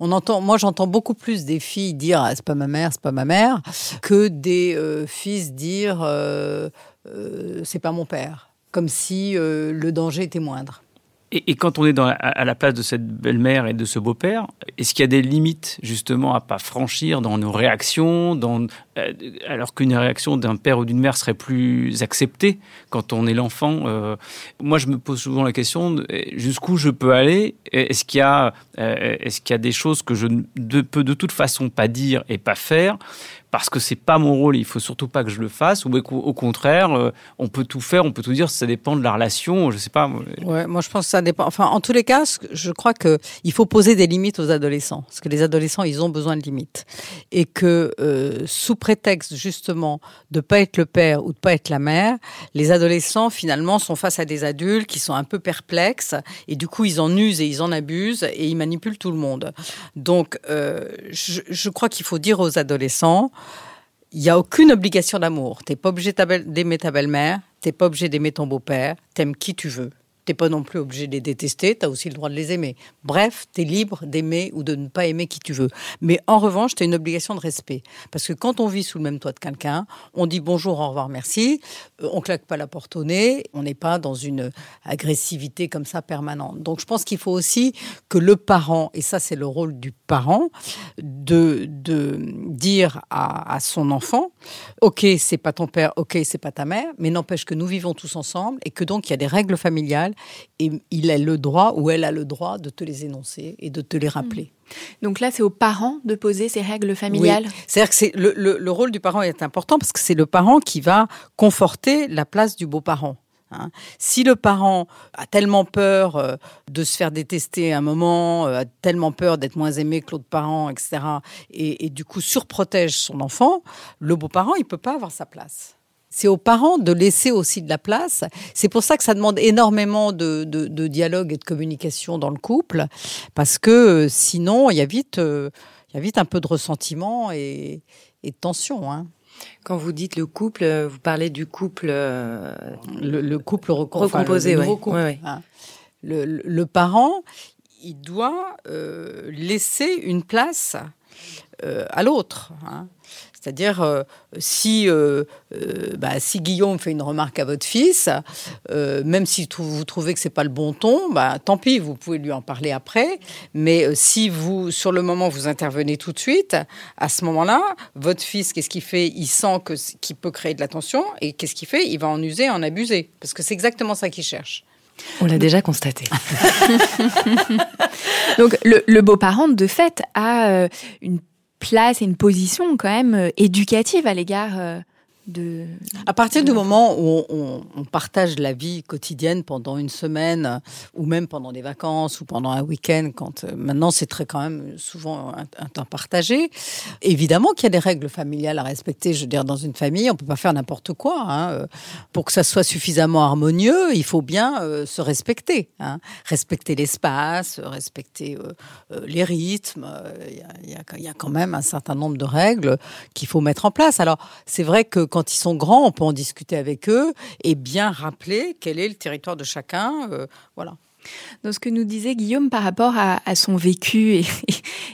On entend, moi j'entends beaucoup plus des filles dire ah, c'est pas ma mère, c'est pas ma mère, que des euh, fils dire euh, c'est pas mon père comme si euh, le danger était moindre. Et, quand on est à la place de cette belle-mère et de ce beau-père, est-ce qu'il y a des limites justement à pas franchir dans nos réactions, euh, alors qu'une réaction d'un père ou d'une mère serait plus acceptée quand on est l'enfant euh, Moi, je me pose souvent la question jusqu'où je peux aller? Est-ce qu'il y a, est-ce qu'il y a des choses que je ne peux de toute façon pas dire et pas faire parce que c'est pas mon rôle, il faut surtout pas que je le fasse, ou au contraire, euh, on peut tout faire, on peut tout dire, ça dépend de la relation, je sais pas. Ouais, moi je pense que ça dépend. Enfin, en tous les cas, je crois que il faut poser des limites aux adolescents, parce que les adolescents, ils ont besoin de limites, et que euh, sous prétexte justement de pas être le père ou de pas être la mère, les adolescents finalement sont face à des adultes qui sont un peu perplexes, et du coup ils en usent et ils en abusent et ils manipulent tout le monde. Donc, euh, je, je crois qu'il faut dire aux adolescents il n'y a aucune obligation d'amour. Tu n'es pas obligé d'aimer ta belle-mère, tu n'es pas obligé d'aimer ton beau-père, t'aimes qui tu veux t'es pas non plus obligé de les détester, tu as aussi le droit de les aimer. Bref, tu es libre d'aimer ou de ne pas aimer qui tu veux. Mais en revanche, tu as une obligation de respect. Parce que quand on vit sous le même toit de quelqu'un, on dit bonjour, au revoir, merci, euh, on claque pas la porte au nez, on n'est pas dans une agressivité comme ça permanente. Donc je pense qu'il faut aussi que le parent, et ça c'est le rôle du parent, de, de dire à, à son enfant, ok, c'est pas ton père, ok, c'est pas ta mère, mais n'empêche que nous vivons tous ensemble et que donc il y a des règles familiales et il a le droit ou elle a le droit de te les énoncer et de te les rappeler. Hmm. Donc là, c'est aux parents de poser ces règles familiales. C'est-à-dire que c'est le, rôle du parent est important parce que c'est le parent qui va conforter la place du beau-parent. Hein. Si le parent a tellement peur euh, de se faire détester à un moment, euh, a tellement peur d'être moins aimé que l'autre parent, etc., et, et, du coup surprotège son enfant, le beau-parent, il peut pas avoir sa place c'est aux parents de laisser aussi de la place. C'est pour ça que ça demande énormément de, dialogue et de communication dans le couple, parce que euh, sinon, il y a vite, euh, il y a vite un peu de ressentiment et, de tension. Hein. Quand vous dites le couple, euh, vous parlez du couple, le, couple recomposé, le, le, parent, il doit laisser une place à l'autre. Hein. C'est-à-dire, euh, si, euh, euh, bah, si Guillaume fait une remarque à votre fils, même si vous trouvez que c'est pas le bon ton, bah, tant pis, vous pouvez lui en parler après. Mais si vous, sur le moment, vous intervenez tout de suite, à ce moment-là, votre fils, qu'est-ce qu'il fait? Il sent qu'il peut créer de la tension, et qu'est-ce qu'il fait? Il va en user, en abuser, parce que c'est exactement ça qu'il cherche. On l'a déjà constaté. Donc le, le beau-parent, de fait, a une place et une position quand même euh, éducative à l'égard euh, de... À partir du moment où on, partage la vie quotidienne pendant une semaine, ou même pendant des vacances, ou pendant un week-end, quand euh, maintenant c'est très quand même souvent un, temps partagé, évidemment qu'il y a des règles familiales à respecter. Je veux dire, dans une famille, on peut pas faire n'importe quoi. Hein. Euh, pour que ça soit suffisamment harmonieux, il faut bien euh, se respecter. Hein. Respecter l'espace, respecter les rythmes. Il y, a, y, a, quand même un certain nombre de règles qu'il faut mettre en place. Alors, c'est vrai que quand ils sont grands, on peut en discuter avec eux et bien rappeler quel est le territoire de chacun. Euh, voilà. Dans ce que nous disait Guillaume par rapport à, son vécu et,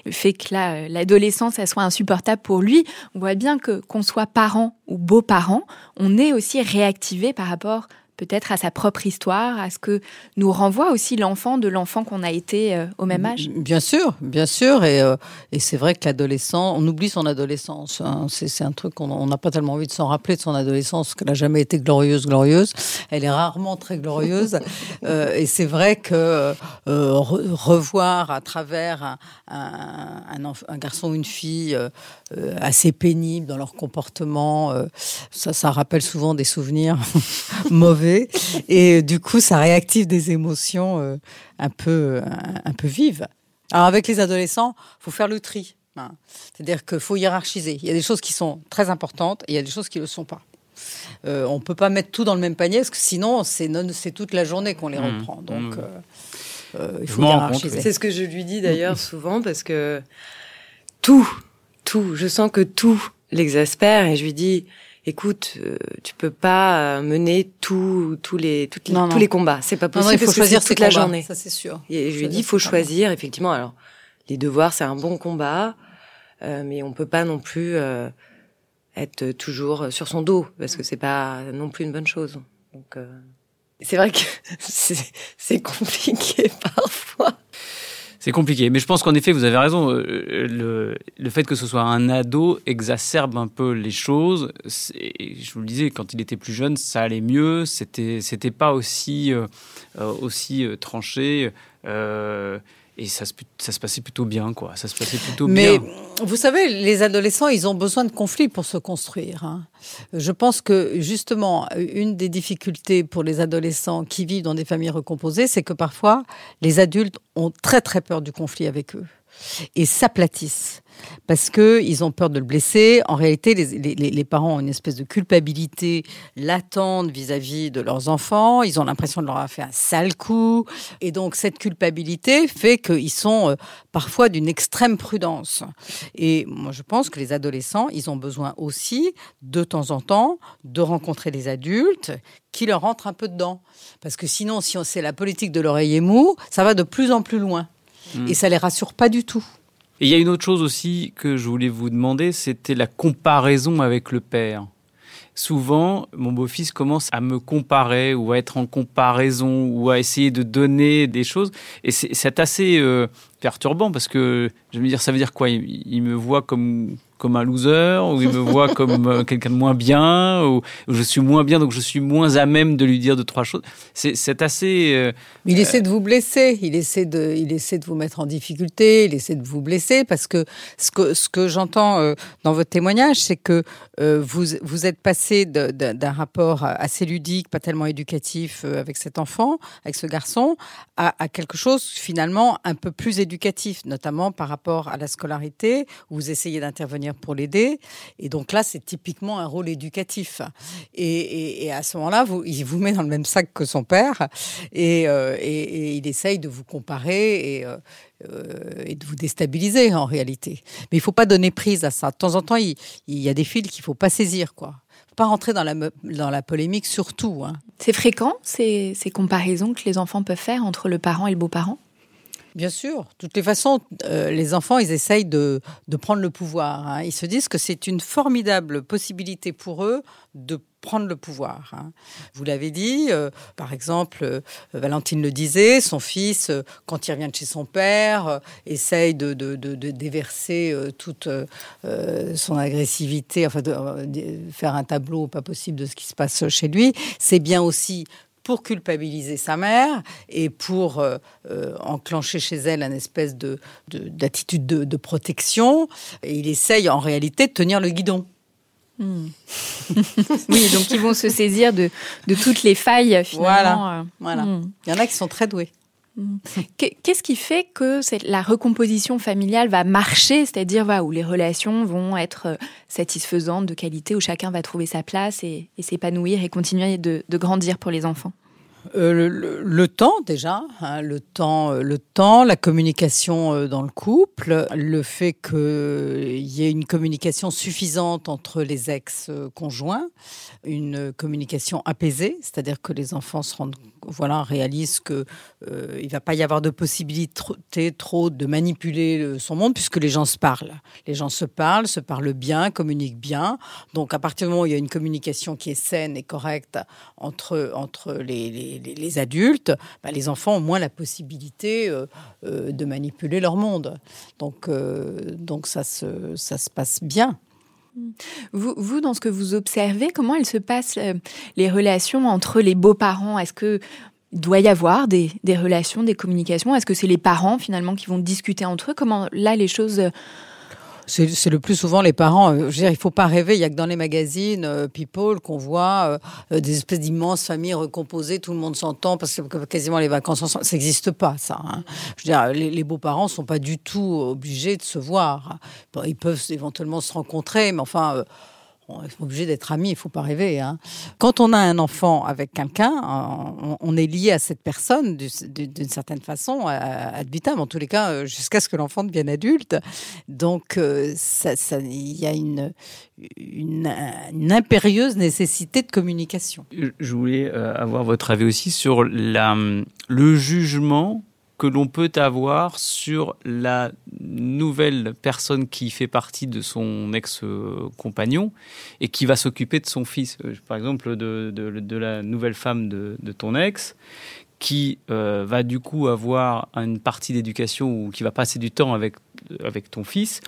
le fait que l'adolescence soit insupportable pour lui, on voit bien que qu'on soit parent ou beau-parent, on est aussi réactivé par rapport peut-être à sa propre histoire, à ce que nous renvoie aussi l'enfant de l'enfant qu'on a été euh, au même âge Bien sûr, bien sûr. Et, euh, et c'est vrai que l'adolescent, on oublie son adolescence. Hein. C'est un truc qu'on n'a pas tellement envie de s'en rappeler de son adolescence, qu'elle n'a jamais été glorieuse, glorieuse. Elle est rarement très glorieuse. euh, et c'est vrai que revoir à travers un, un, un, garçon ou une fille assez pénible dans leur comportement, ça, ça rappelle souvent des souvenirs mauvais et du coup, ça réactive des émotions euh, un peu, un, peu vives. Alors avec les adolescents, faut faire le tri. Hein. C'est-à-dire qu'il faut hiérarchiser. Il y a des choses qui sont très importantes et il y a des choses qui ne le sont pas. Euh, on ne peut pas mettre tout dans le même panier parce que sinon, c'est, c'est toute la journée qu'on les mmh. reprend. Donc, mmh. euh, il faut hiérarchiser. C'est ce que je lui dis d'ailleurs souvent parce que tout, tout, je sens que tout l'exaspère et je lui dis écoute, euh, tu peux pas euh, mener tous tous les toutes tous les combats, c'est pas possible. il faut choisir toute la journée. Ça c'est sûr. Et je lui dis, il faut choisir effectivement. Alors les devoirs, c'est un bon combat, euh, mais on peut pas non plus être toujours sur son dos parce que c'est pas non plus une bonne chose. Donc c'est vrai que c'est compliqué parfois. C'est compliqué, mais je pense qu'en effet, vous avez raison. Euh, le, fait que ce soit un ado exacerbe un peu les choses. Je vous le disais, quand il était plus jeune, ça allait mieux. C'était, c'était pas aussi, euh, euh, aussi tranché. Et ça se, ça se passait plutôt bien, quoi. Ça se passait plutôt Mais, bien. Mais vous savez, les adolescents, ils ont besoin de conflits pour se construire. Hein. Je pense que justement, une des difficultés pour les adolescents qui vivent dans des familles recomposées, c'est que parfois, les adultes ont très très peur du conflit avec eux et s'aplatissent parce que ils ont peur de le blesser. En réalité, les, parents ont une espèce de culpabilité latente vis-à-vis de leurs enfants. Ils ont l'impression de leur avoir fait un sale coup. Et donc, cette culpabilité fait qu'ils sont euh, parfois d'une extrême prudence. Et moi, je pense que les adolescents, ils ont besoin aussi, de temps en temps, de rencontrer des adultes qui leur rentrent un peu dedans. Parce que sinon, si on sait la politique de l'oreiller mou, ça va de plus en plus loin. Et ça les rassure pas du tout. Et il y a une autre chose aussi que je voulais vous demander, c'était la comparaison avec le père. Souvent, mon beau-fils commence à me comparer ou à être en comparaison ou à essayer de donner des choses. Et c'est assez euh, perturbant parce que je veux dire, ça veut dire quoi? Il, me voit comme comme un loser, ou il me voit comme euh, quelqu'un de moins bien, ou, je suis moins bien, donc je suis moins à même de lui dire deux, trois choses? C'est assez... Euh, il essaie de vous blesser, il essaie de, il essaie de vous mettre en difficulté, il essaie de vous blesser, parce que ce que, ce que j'entends euh, dans votre témoignage, c'est que vous, vous êtes passé d'un rapport assez ludique, pas tellement éducatif avec cet enfant, avec ce garçon, à, à quelque chose finalement un peu plus éducatif, notamment par rapport à la scolarité, où vous essayez d'intervenir pour l'aider. Et donc là, c'est typiquement un rôle éducatif. Et, à ce moment-là, il vous met dans le même sac que son père et, euh, il essaye de vous comparer et, euh, euh, et, de vous déstabiliser en réalité. Mais il faut pas donner prise à ça. De temps en temps, il, y a des fils qu'il faut pas saisir, quoi pas rentrer dans la, dans la polémique surtout. Hein. C'est fréquent ces, ces comparaisons que les enfants peuvent faire entre le parent et le beau-parent? Bien sûr. Toutes les façons, euh, les enfants, ils essayent de, prendre le pouvoir. Hein. Ils se disent que c'est une formidable possibilité pour eux de prendre le pouvoir. Hein. Vous l'avez dit, euh, par exemple, euh, Valentine le disait, son fils, quand il revient de chez son père, essaye de, de déverser toute son agressivité, enfin de, faire un tableau pas possible de ce qui se passe chez lui. C'est bien aussi pour culpabiliser sa mère et pour euh, euh, enclencher chez elle une espèce de, d'attitude de, protection. Et il essaye en réalité de tenir le guidon. Hmm. oui, donc ils vont se saisir de, de toutes les failles finalement. Voilà. voilà. Hmm. Il y en a qui sont très doués. Qu'est-ce qui fait que la recomposition familiale va marcher, c'est-à-dire où les relations vont être euh, satisfaisantes, de qualité, où chacun va trouver sa place et, s'épanouir et continuer de grandir pour les enfants? Euh, le, temps déjà, hein, le temps, euh, le temps, la communication euh, dans le couple, le fait qu'il y ait une communication suffisante entre les ex-conjoints, une communication apaisée, c'est-à-dire que les enfants se rendent, voilà, réalisent que euh, il va pas y avoir de possibilité trop de manipuler son monde puisque les gens se parlent. Les gens se parlent, se parlent bien, communiquent bien. Donc à partir du moment où il y a une communication qui est saine et correcte entre entre les, les, adultes, bah, les enfants ont moins la possibilité euh, euh, de manipuler leur monde. Donc donc ça se ça se passe bien. Vous, vous, dans ce que vous observez, comment elles se passent euh, les relations entre les beaux-parents? Est-ce que doit y avoir des, des relations, des communications? Est-ce que c'est les parents finalement qui vont discuter entre eux? Comment là les choses euh, c'est le plus souvent les parents. Euh, je veux dire, il faut pas rêver. Il y a que dans les magazines euh, People qu'on voit euh, des espèces d'immenses familles recomposées. Tout le monde s'entend parce que quasiment les vacances ensemble. Ça n'existe pas, ça. Hein. Je veux dire, les, beaux-parents sont pas du tout obligés de se voir. ils peuvent éventuellement se rencontrer, mais enfin on est obligé d'être amis, il faut pas rêver. Hein. Quand on a un enfant avec quelqu'un, on, est lié à cette personne d'une certaine façon, ad vitam, en tous les cas, euh, jusqu'à ce que l'enfant devienne adulte. Donc, euh, il y a une, impérieuse nécessité de communication. Je voulais euh, avoir votre avis aussi sur le jugement que l'on peut avoir sur la nouvelle personne qui fait partie de son ex-compagnon et qui va s'occuper de son fils. Euh, par exemple, de, la nouvelle femme de, ton ex qui euh, va du coup avoir une partie d'éducation ou qui va passer du temps avec, ton fils.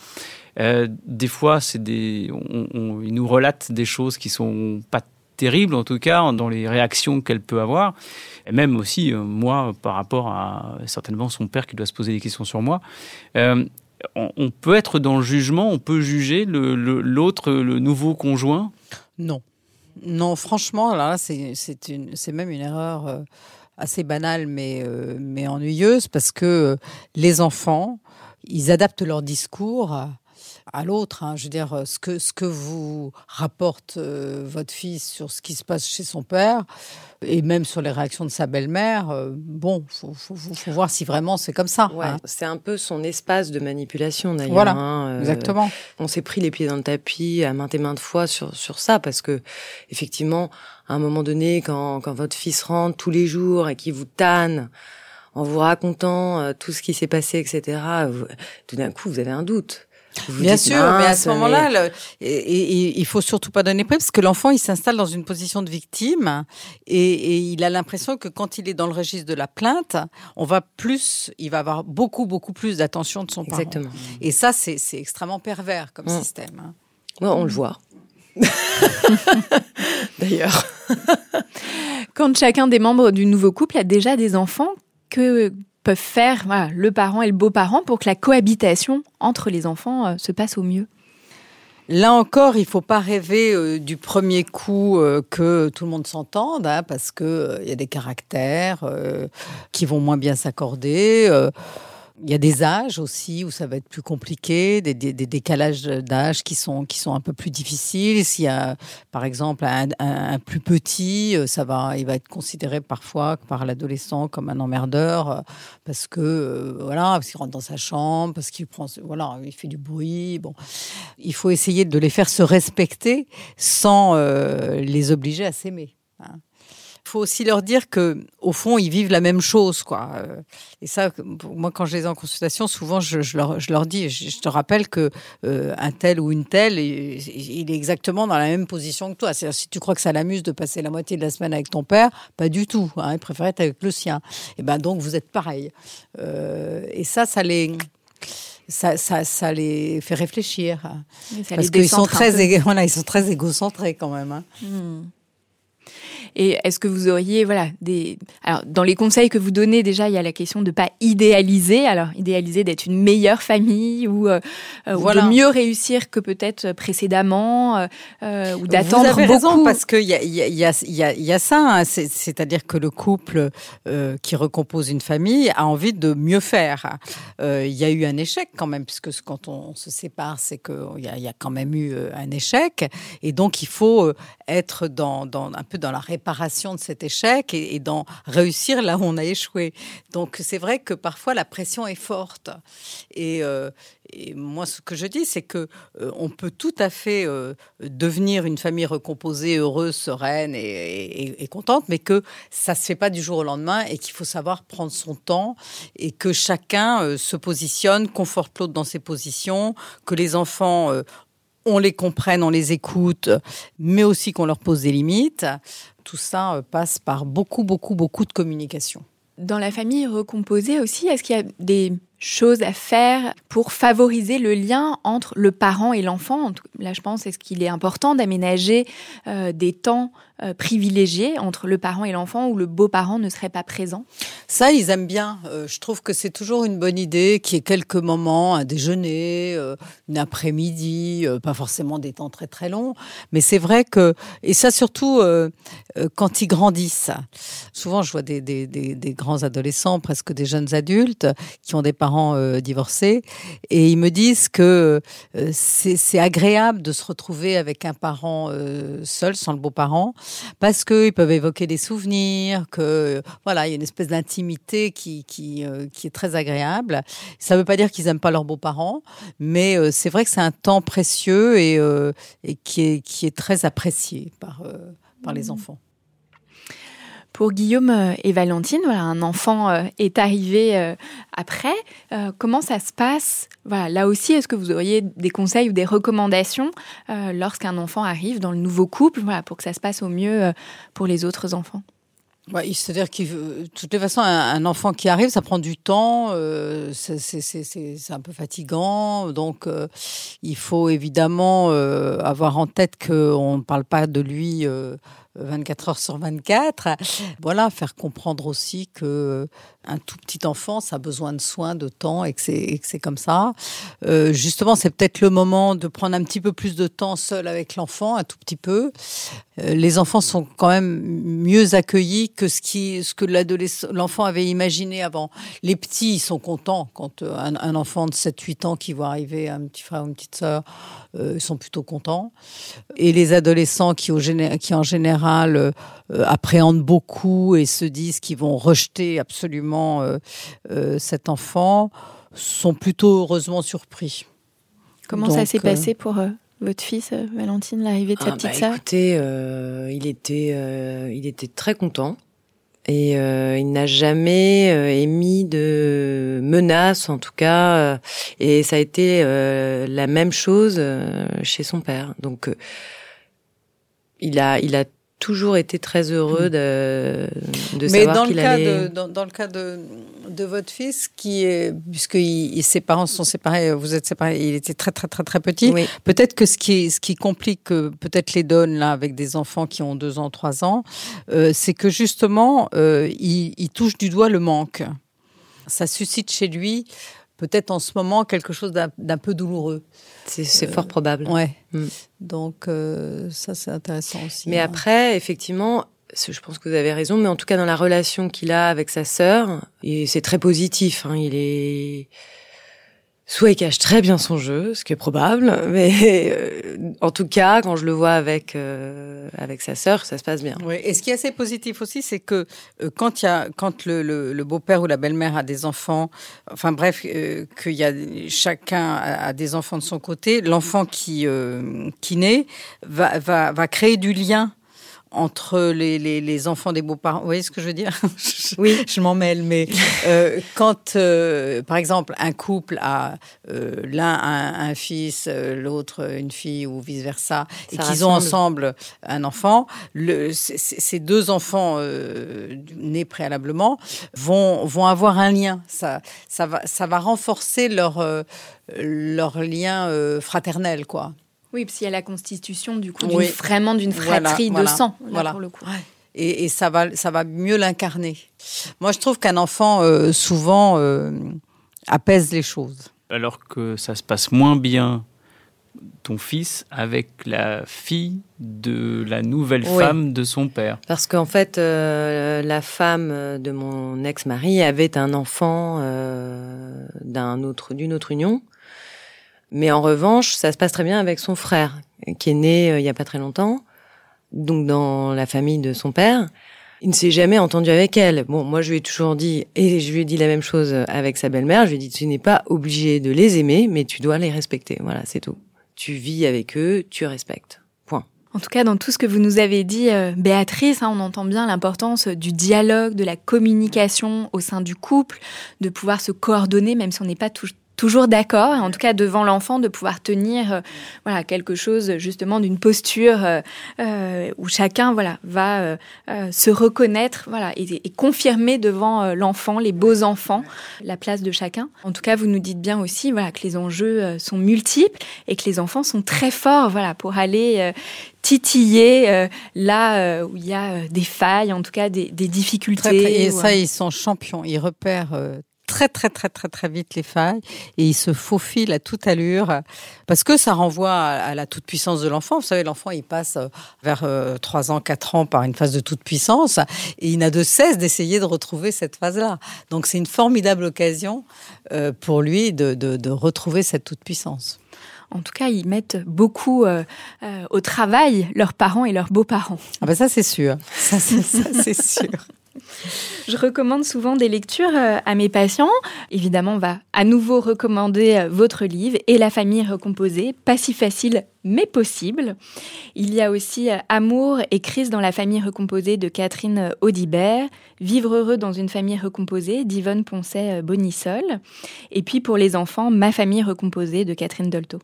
Euh, des fois, c'est des, on, il nous relate des choses qui sont pas terribles, en tout cas, dans les réactions qu'elle peut avoir. Et même aussi, euh, moi, par rapport à certainement son père qui doit se poser des questions sur moi. Euh, on, peut être dans le jugement, on peut juger l'autre, le, le, nouveau conjoint? Non. Non, franchement, là, c'est même une erreur euh, assez banale, mais, mais ennuyeuse, parce que les enfants, ils adaptent leur discours à, à l'autre. Hein. Je veux dire, ce que, ce que vous rapporte euh, votre fils sur ce qui se passe chez son père, et même sur les réactions de sa belle-mère, euh, bon, faut, faut, faut, voir si vraiment c'est comme ça. Ouais, hein. C'est un peu son espace de manipulation d'ailleurs. Voilà, hein, euh, exactement. On s'est pris les pieds dans le tapis à maintes et maintes fois sur, sur ça, parce que effectivement, à un moment donné, quand, quand votre fils rentre tous les jours et qu'il vous tanne, en vous racontant tout ce qui s'est passé, etc., tout d'un coup, vous avez un doute. Bien sûr, mais à ce moment-là, il faut surtout pas donner prix parce que l'enfant, il s'installe dans une position de victime et, il a l'impression que quand il est dans le registre de la plainte, on va plus, il va avoir beaucoup, beaucoup plus d'attention de son Exactement. Et ça, c'est extrêmement pervers comme mm. système. Hein. on le voit. D'ailleurs. Quand chacun des membres du nouveau couple a déjà des enfants, que peuvent faire le parent et le beau-parent pour que la cohabitation entre les enfants euh, se passe au mieux Là encore, il faut pas rêver euh, du premier coup euh, que tout le monde s'entende, hein, parce que il y a des caractères qui vont moins bien s'accorder. Il y a des âges aussi où ça va être plus compliqué, des, décalages d'âge qui sont qui sont un peu plus difficiles. S'il y a, par exemple, un, un, plus petit, euh, ça va, il va être considéré parfois par l'adolescent comme un emmerdeur euh, parce que euh, voilà, parce qu'il rentre dans sa chambre, parce qu'il prend, voilà, il fait du bruit. Bon, il faut essayer de les faire se respecter sans les obliger à s'aimer. Hein faut aussi leur dire que au fond ils vivent la même chose quoi euh, et ça moi quand je les ai en consultation souvent je, leur, je leur, dis je, te rappelle que euh, un tel ou une telle il, est exactement dans la même position que toi c'est si tu crois que ça l'amuse de passer la moitié de la semaine avec ton père pas du tout hein, il préfère être avec le sien et ben donc vous êtes pareil euh, et ça ça les ça, ça, ça, les fait réfléchir. Parce qu'ils sont très, voilà, ils sont très égocentrés quand même. Hein. Hmm. Et est-ce que vous auriez, voilà, des. Alors, dans les conseils que vous donnez, déjà, il y a la question de pas idéaliser. Alors, idéaliser d'être une meilleure famille ou, euh, de mieux réussir que peut-être précédemment ou d'attendre beaucoup. Raison, parce qu'il y a, y, a, y, a, y a ça, hein. c'est-à-dire que le couple qui recompose une famille a envie de mieux faire. Il y a eu un échec quand même, puisque quand on se sépare, c'est qu'il y, y, a quand même eu un échec. Et donc, il faut être dans, dans, un peu dans la de cet échec et, et dans réussir là où on a échoué. Donc, c'est vrai que parfois, la pression est forte. Et, euh, moi, ce que je dis, c'est que euh, on peut tout à fait euh, devenir une famille recomposée, heureuse, sereine et, et, contente, mais que ça se fait pas du jour au lendemain et qu'il faut savoir prendre son temps et que chacun se positionne, conforte l'autre dans ses positions, que les enfants on les comprenne, on les écoute, mais aussi qu'on leur pose des limites. Tout ça passe par beaucoup, beaucoup, beaucoup de communication. Dans la famille recomposée aussi, est-ce qu'il y a des choses à faire pour favoriser le lien entre le parent et l'enfant? Là, je pense, est-ce qu'il est important d'aménager euh, des temps euh, privilégiés entre le parent et l'enfant où le beau-parent ne serait pas présent? Ça, ils aiment bien. Euh, je trouve que c'est toujours une bonne idée qu'il y ait quelques moments, un déjeuner, une après-midi, pas forcément des temps très très longs, mais c'est vrai que, et ça surtout quand ils grandissent. Souvent, je vois des, des, des, des, grands adolescents, presque des jeunes adultes, qui ont des parents divorcés, et ils me disent que c'est agréable de se retrouver avec un parent euh, seul, sans le beau-parent, parce qu'ils peuvent évoquer des souvenirs, que voilà, il y a une espèce d'intimité qui, qui, euh, qui, est très agréable. Ça ne veut pas dire qu'ils n'aiment pas leurs beaux-parents, mais euh, c'est vrai que c'est un temps précieux et, et qui, est, qui est très apprécié par, par les mmh. enfants. Pour Guillaume euh, et Valentine, voilà, un enfant euh, est arrivé euh, après. comment ça se passe? Voilà, là aussi, est-ce que vous auriez des conseils ou des recommandations lorsqu'un enfant arrive dans le nouveau couple, voilà, pour que ça se passe au mieux pour les autres enfants? C'est-à-dire que, façons, un, enfant qui arrive, ça prend du temps, c'est un peu fatigant, donc il faut évidemment avoir en tête qu'on ne parle pas de lui 24 heures sur 24. Voilà, faire comprendre aussi que un tout petit enfant, ça a besoin de soins, de temps, et que c'est comme ça. Euh, justement, c'est peut-être le moment de prendre un petit peu plus de temps seul avec l'enfant, un tout petit peu. Euh, les enfants sont quand même mieux accueillis que ce, qui, ce que l'enfant avait imaginé avant. Les petits, ils sont contents quand euh, un, enfant de 7-8 ans qui voit arriver un petit frère ou une petite sœur, ils sont plutôt contents. Et les adolescents qui en général appréhendent beaucoup et se disent qu'ils vont rejeter absolument euh, euh, cet enfant sont plutôt heureusement surpris. Comment ça s'est passé euh, pour votre fils, Valentine, l'arrivée de sa ah, petite bah, sœur? Écoutez, il était, il était très content et il n'a jamais émis de menaces, en tout cas, et ça a été la même chose chez son père. Donc, il a, il a toujours été très heureux de, de Mais savoir qu'il allait... Mais dans, dans, le cas de, de votre fils, qui est, puisque ses parents sont séparés, vous êtes séparés, il était très très très très petit. Peut-être que ce qui, ce qui complique euh, peut-être les donnes là avec des enfants qui ont deux ans, trois ans, euh, c'est que justement, euh, il, il touche du doigt le manque. Ça suscite chez lui peut-être en ce moment quelque chose d'un peu douloureux. C'est fort probable. Ouais. Mm. Donc euh, ça c'est intéressant aussi. Mais hein. après, effectivement, je pense que vous avez raison, mais en tout cas dans la relation qu'il a avec sa sœur, c'est très positif. Hein, il est Soit il cache très bien son jeu, ce qui est probable, mais euh, en tout cas, quand je le vois avec euh, avec sa sœur, ça se passe bien. Oui. Et ce qui est assez positif aussi, c'est que euh, quand il y a quand le, le, beau-père ou la belle-mère a des enfants, enfin bref, qu'il y a chacun a, des enfants de son côté, l'enfant qui qui naît va va va créer du lien entre les, les, les, enfants des beaux-parents. Vous voyez ce que je veux dire? Oui. je m'en mêle, mais euh, quand, euh, par exemple, un couple a euh, l'un un, un, fils, l'autre une fille ou vice-versa, et qu'ils ont ensemble un enfant, le, ces deux enfants nés préalablement vont, vont avoir un lien. Ça, ça, va, ça va renforcer leur, leur lien fraternel, quoi. Oui, parce qu'il y a la constitution du coup vraiment d'une fratrie de sang, voilà. pour le coup. et, ça va, ça va mieux l'incarner. Moi, je trouve qu'un enfant euh, souvent euh, apaise les choses. Alors que ça se passe moins bien ton fils avec la fille de la nouvelle femme de son père. Parce qu'en fait, euh, la femme de mon ex-mari avait un enfant d'un autre, d'une autre union. Mais en revanche, ça se passe très bien avec son frère, qui est né il n'y a pas très longtemps donc dans la famille de son père. Il ne s'est jamais entendu avec elle. Bon, moi, je lui ai toujours dit, et je lui ai dit la même chose avec sa belle-mère. Je lui ai dit, tu n'es pas obligé de les aimer, mais tu dois les respecter. Voilà, c'est tout. Tu vis avec eux, tu respectes. Point. En tout cas, dans tout ce que vous nous avez dit, euh, Béatrice, hein, on entend bien l'importance du dialogue, de la communication au sein du couple, de pouvoir se coordonner, même si on n'est pas tout, toujours d'accord, en tout cas devant l'enfant, de pouvoir tenir euh, voilà quelque chose justement d'une posture euh, euh, où chacun voilà va se reconnaître voilà et, confirmer devant l'enfant, les beaux enfants, la place de chacun. En tout cas, vous nous dites bien aussi voilà que les enjeux sont multiples et que les enfants sont très forts voilà pour aller titiller là où il y a des failles, en tout cas des, difficultés. et ça, ils sont champions. Ils repèrent très très très très très vite les failles et il se faufile à toute allure parce que ça renvoie à, la toute puissance de l'enfant. Vous savez, l'enfant il passe euh, vers 3 euh, ans, 4 ans par une phase de toute puissance et il n'a de cesse d'essayer de retrouver cette phase-là. Donc c'est une formidable occasion euh, pour lui de, de, retrouver cette toute puissance. En tout cas, ils mettent beaucoup au travail leurs parents et leurs beaux-parents. Ah ben ça c'est sûr, ça c'est sûr. Je recommande souvent des lectures euh, à mes patients. Évidemment, on va à nouveau recommander euh, votre livre et la famille recomposée, pas si facile mais possible. Il y a aussi euh, Amour et crise dans la famille recomposée de Catherine Audibert, Vivre heureux dans une famille recomposée d'Yvonne Poncet Bonissol, et puis pour les enfants, Ma famille recomposée de Catherine Dolto.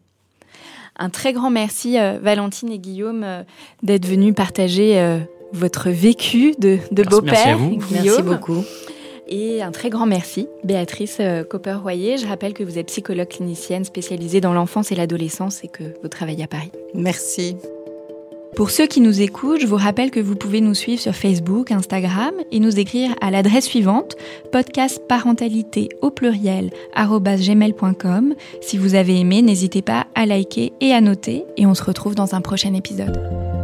Un très grand merci Valentine et Guillaume d'être venus partager votre vécu de, de beau-père, Merci beaucoup. Et un très grand merci, Béatrice euh, Copper-Royer. Je rappelle que vous êtes psychologue clinicienne spécialisée dans l'enfance et l'adolescence et que vous travaillez à Paris. Merci. Pour ceux qui nous écoutent, je vous rappelle que vous pouvez nous suivre sur Facebook, Instagram et nous écrire à l'adresse suivante podcastparentalité au pluriel gmail.com. Si vous avez aimé, n'hésitez pas à liker et à noter et on se retrouve dans un prochain épisode.